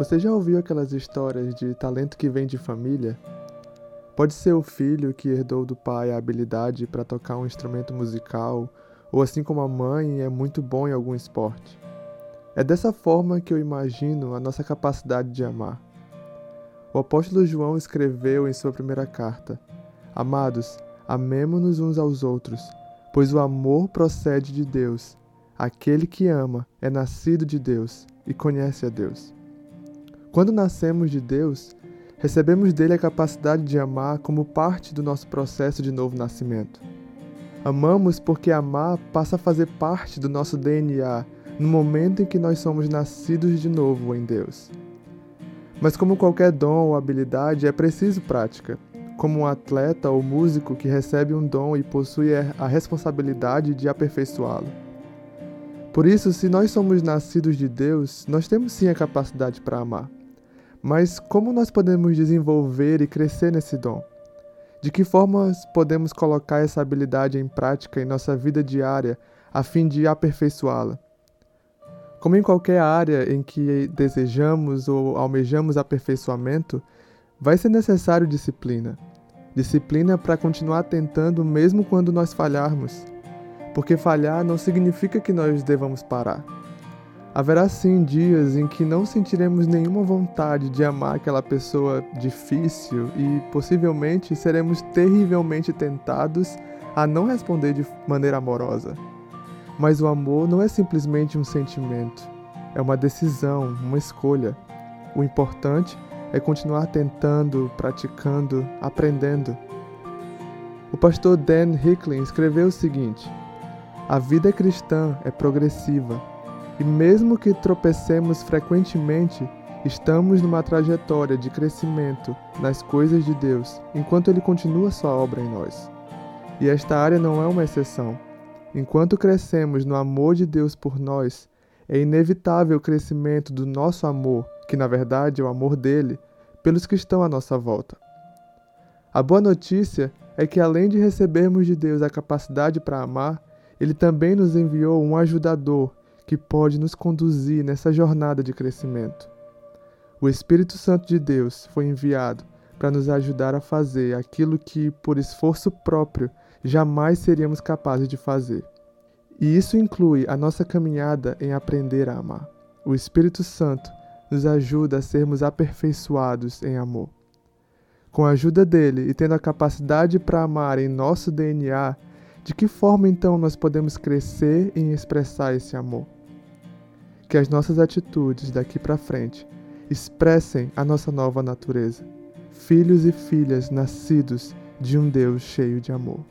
Você já ouviu aquelas histórias de talento que vem de família? Pode ser o filho que herdou do pai a habilidade para tocar um instrumento musical, ou assim como a mãe é muito bom em algum esporte. É dessa forma que eu imagino a nossa capacidade de amar. O apóstolo João escreveu em sua primeira carta: Amados, amemo-nos uns aos outros, pois o amor procede de Deus. Aquele que ama é nascido de Deus e conhece a Deus. Quando nascemos de Deus, recebemos dele a capacidade de amar como parte do nosso processo de novo nascimento. Amamos porque amar passa a fazer parte do nosso DNA no momento em que nós somos nascidos de novo em Deus. Mas, como qualquer dom ou habilidade, é preciso prática. Como um atleta ou músico que recebe um dom e possui a responsabilidade de aperfeiçoá-lo. Por isso, se nós somos nascidos de Deus, nós temos sim a capacidade para amar. Mas como nós podemos desenvolver e crescer nesse dom? De que formas podemos colocar essa habilidade em prática em nossa vida diária a fim de aperfeiçoá-la? Como em qualquer área em que desejamos ou almejamos aperfeiçoamento, vai ser necessário disciplina. Disciplina para continuar tentando mesmo quando nós falharmos. Porque falhar não significa que nós devamos parar. Haverá sim dias em que não sentiremos nenhuma vontade de amar aquela pessoa difícil e possivelmente seremos terrivelmente tentados a não responder de maneira amorosa. Mas o amor não é simplesmente um sentimento, é uma decisão, uma escolha. O importante é continuar tentando, praticando, aprendendo. O pastor Dan Hicklin escreveu o seguinte: A vida cristã é progressiva e mesmo que tropecemos frequentemente, estamos numa trajetória de crescimento nas coisas de Deus, enquanto Ele continua sua obra em nós. E esta área não é uma exceção. Enquanto crescemos no amor de Deus por nós, é inevitável o crescimento do nosso amor, que na verdade é o amor dele, pelos que estão à nossa volta. A boa notícia é que, além de recebermos de Deus a capacidade para amar, Ele também nos enviou um ajudador que pode nos conduzir nessa jornada de crescimento. O Espírito Santo de Deus foi enviado para nos ajudar a fazer aquilo que, por esforço próprio, jamais seríamos capazes de fazer. E isso inclui a nossa caminhada em aprender a amar. O Espírito Santo nos ajuda a sermos aperfeiçoados em amor. Com a ajuda dele e tendo a capacidade para amar em nosso DNA, de que forma então nós podemos crescer em expressar esse amor? Que as nossas atitudes daqui para frente expressem a nossa nova natureza, filhos e filhas nascidos de um Deus cheio de amor.